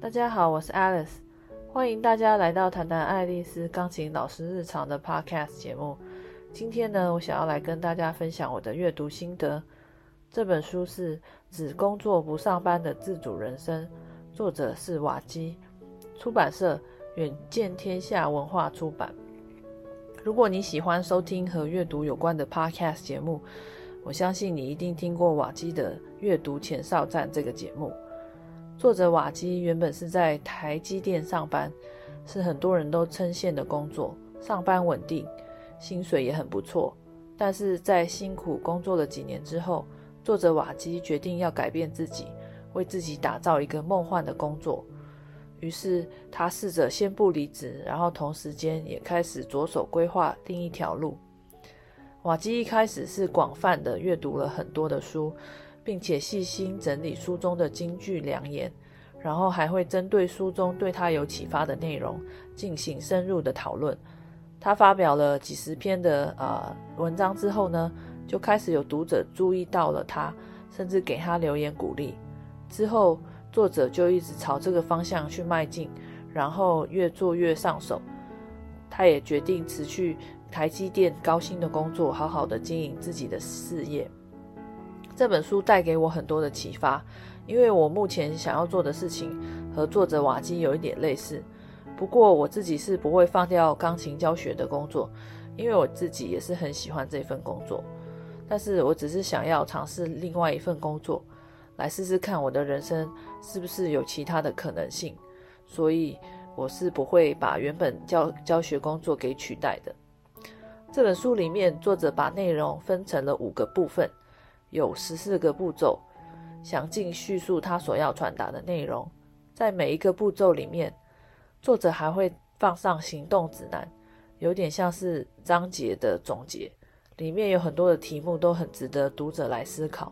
大家好，我是 Alice，欢迎大家来到谈谈爱丽丝钢琴老师日常的 Podcast 节目。今天呢，我想要来跟大家分享我的阅读心得。这本书是《只工作不上班的自主人生》，作者是瓦基，出版社远见天下文化出版。如果你喜欢收听和阅读有关的 Podcast 节目，我相信你一定听过瓦基的《阅读前哨站》这个节目。作者瓦基原本是在台积电上班，是很多人都称羡的工作，上班稳定，薪水也很不错。但是在辛苦工作了几年之后，作者瓦基决定要改变自己，为自己打造一个梦幻的工作。于是他试着先不离职，然后同时间也开始着手规划另一条路。瓦基一开始是广泛的阅读了很多的书。并且细心整理书中的金句良言，然后还会针对书中对他有启发的内容进行深入的讨论。他发表了几十篇的呃文章之后呢，就开始有读者注意到了他，甚至给他留言鼓励。之后作者就一直朝这个方向去迈进，然后越做越上手。他也决定辞去台积电高薪的工作，好好的经营自己的事业。这本书带给我很多的启发，因为我目前想要做的事情和作者瓦基有一点类似。不过我自己是不会放掉钢琴教学的工作，因为我自己也是很喜欢这份工作。但是我只是想要尝试另外一份工作，来试试看我的人生是不是有其他的可能性。所以我是不会把原本教教学工作给取代的。这本书里面，作者把内容分成了五个部分。有十四个步骤，详尽叙述他所要传达的内容。在每一个步骤里面，作者还会放上行动指南，有点像是章节的总结。里面有很多的题目都很值得读者来思考。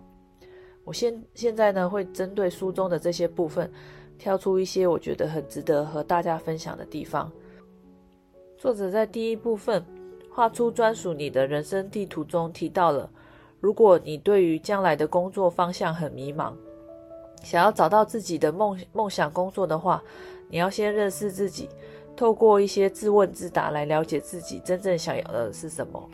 我现现在呢，会针对书中的这些部分，挑出一些我觉得很值得和大家分享的地方。作者在第一部分画出专属你的人生地图中提到了。如果你对于将来的工作方向很迷茫，想要找到自己的梦梦想工作的话，你要先认识自己，透过一些自问自答来了解自己真正想要的是什么。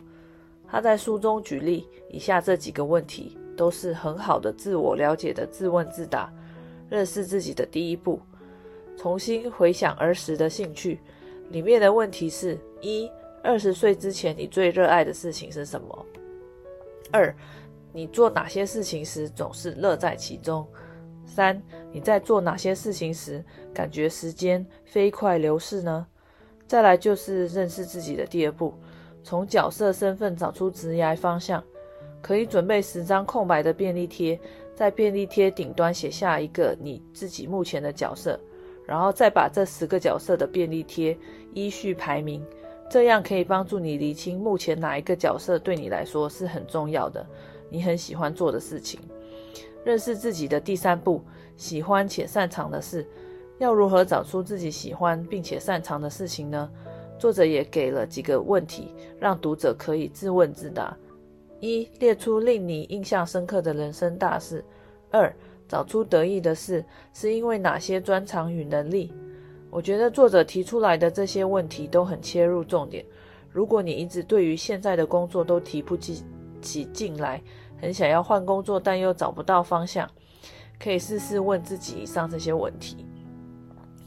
他在书中举例，以下这几个问题都是很好的自我了解的自问自答，认识自己的第一步。重新回想儿时的兴趣，里面的问题是：一、二十岁之前你最热爱的事情是什么？二，你做哪些事情时总是乐在其中？三，你在做哪些事情时感觉时间飞快流逝呢？再来就是认识自己的第二步，从角色身份找出职业方向。可以准备十张空白的便利贴，在便利贴顶端写下一个你自己目前的角色，然后再把这十个角色的便利贴依序排名。这样可以帮助你厘清目前哪一个角色对你来说是很重要的，你很喜欢做的事情。认识自己的第三步，喜欢且擅长的事。要如何找出自己喜欢并且擅长的事情呢？作者也给了几个问题，让读者可以自问自答：一、列出令你印象深刻的人生大事；二、找出得意的事，是因为哪些专长与能力。我觉得作者提出来的这些问题都很切入重点。如果你一直对于现在的工作都提不起起劲来，很想要换工作，但又找不到方向，可以试试问自己以上这些问题。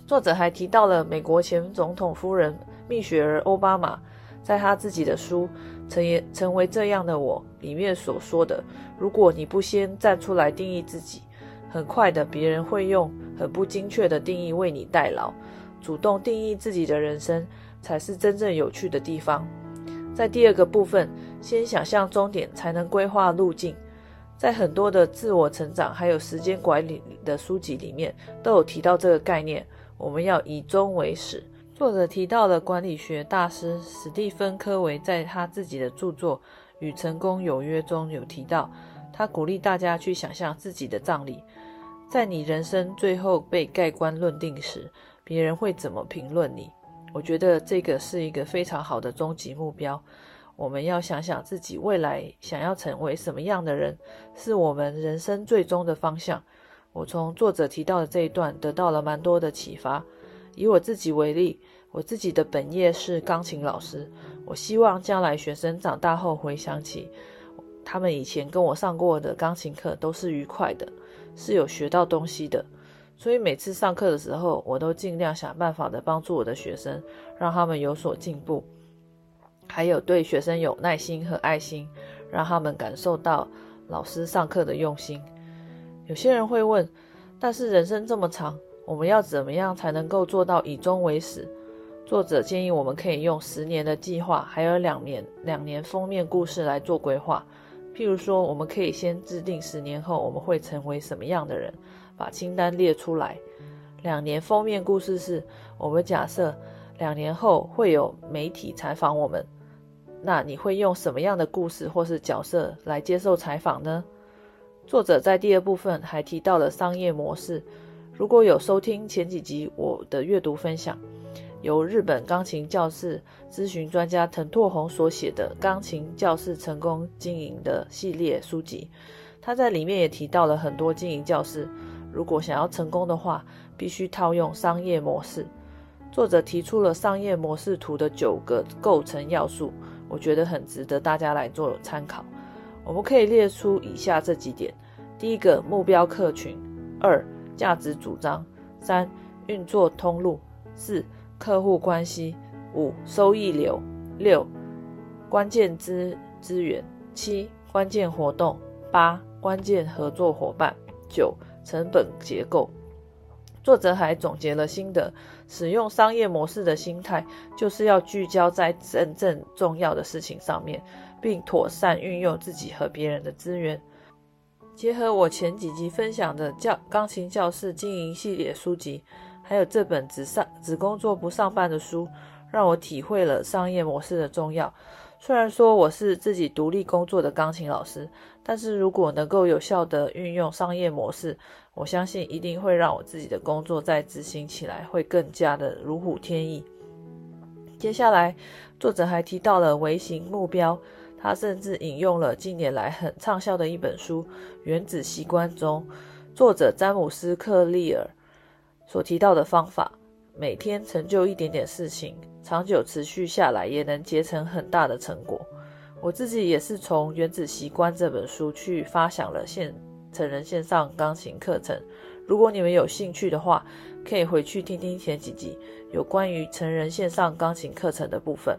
作者还提到了美国前总统夫人蜜雪儿·欧巴马在他自己的书《成也成为这样的我》里面所说的：“如果你不先站出来定义自己，很快的别人会用很不精确的定义为你代劳。”主动定义自己的人生，才是真正有趣的地方。在第二个部分，先想象终点，才能规划路径。在很多的自我成长还有时间管理的书籍里面，都有提到这个概念。我们要以终为始。作者提到了管理学大师史蒂芬·科维在他自己的著作《与成功有约》中有提到，他鼓励大家去想象自己的葬礼，在你人生最后被盖棺论定时。别人会怎么评论你？我觉得这个是一个非常好的终极目标。我们要想想自己未来想要成为什么样的人，是我们人生最终的方向。我从作者提到的这一段得到了蛮多的启发。以我自己为例，我自己的本业是钢琴老师，我希望将来学生长大后回想起他们以前跟我上过的钢琴课都是愉快的，是有学到东西的。所以每次上课的时候，我都尽量想办法的帮助我的学生，让他们有所进步，还有对学生有耐心和爱心，让他们感受到老师上课的用心。有些人会问，但是人生这么长，我们要怎么样才能够做到以终为始？作者建议我们可以用十年的计划，还有两年两年封面故事来做规划。譬如说，我们可以先制定十年后我们会成为什么样的人。把清单列出来。两年封面故事是我们假设两年后会有媒体采访我们，那你会用什么样的故事或是角色来接受采访呢？作者在第二部分还提到了商业模式。如果有收听前几集我的阅读分享，由日本钢琴教室咨询专家藤拓宏所写的《钢琴教室成功经营》的系列书籍，他在里面也提到了很多经营教室。如果想要成功的话，必须套用商业模式。作者提出了商业模式图的九个构成要素，我觉得很值得大家来做参考。我们可以列出以下这几点：第一个，目标客群；二，价值主张；三，运作通路；四，客户关系；五，收益流；六，关键资资源；七，关键活动；八，关键合作伙伴；九。成本结构，作者还总结了心得：使用商业模式的心态，就是要聚焦在真正重要的事情上面，并妥善运用自己和别人的资源。结合我前几集分享的教钢琴教室经营系列书籍，还有这本只上只工作不上班的书，让我体会了商业模式的重要。虽然说我是自己独立工作的钢琴老师，但是如果能够有效的运用商业模式，我相信一定会让我自己的工作在执行起来会更加的如虎添翼。接下来，作者还提到了微型目标，他甚至引用了近年来很畅销的一本书《原子习惯》中作者詹姆斯·克利尔所提到的方法。每天成就一点点事情，长久持续下来，也能结成很大的成果。我自己也是从《原子习惯》这本书去发想了线成人线上钢琴课程。如果你们有兴趣的话，可以回去听听前几集有关于成人线上钢琴课程的部分。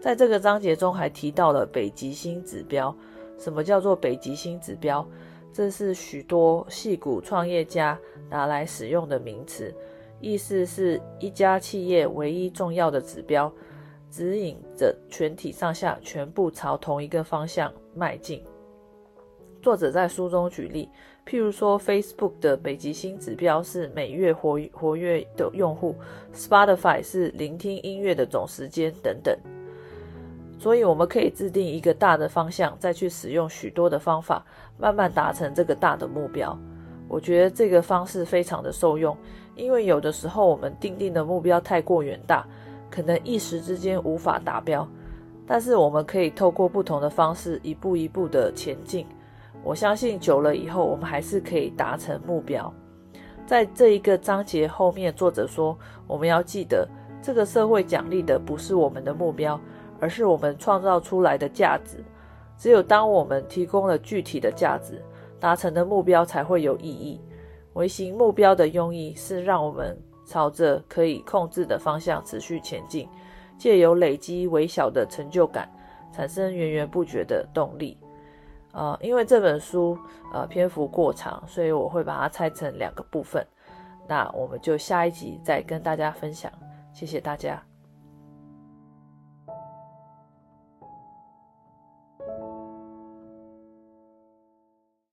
在这个章节中，还提到了北极星指标。什么叫做北极星指标？这是许多戏骨创业家拿来使用的名词。意思是一家企业唯一重要的指标，指引着全体上下全部朝同一个方向迈进。作者在书中举例，譬如说，Facebook 的北极星指标是每月活活跃的用户，Spotify 是聆听音乐的总时间等等。所以，我们可以制定一个大的方向，再去使用许多的方法，慢慢达成这个大的目标。我觉得这个方式非常的受用。因为有的时候我们定定的目标太过远大，可能一时之间无法达标，但是我们可以透过不同的方式一步一步的前进。我相信久了以后，我们还是可以达成目标。在这一个章节后面，作者说我们要记得，这个社会奖励的不是我们的目标，而是我们创造出来的价值。只有当我们提供了具体的价值，达成的目标才会有意义。微型目标的用意是让我们朝着可以控制的方向持续前进，借由累积微小的成就感，产生源源不绝的动力。呃，因为这本书呃篇幅过长，所以我会把它拆成两个部分。那我们就下一集再跟大家分享。谢谢大家。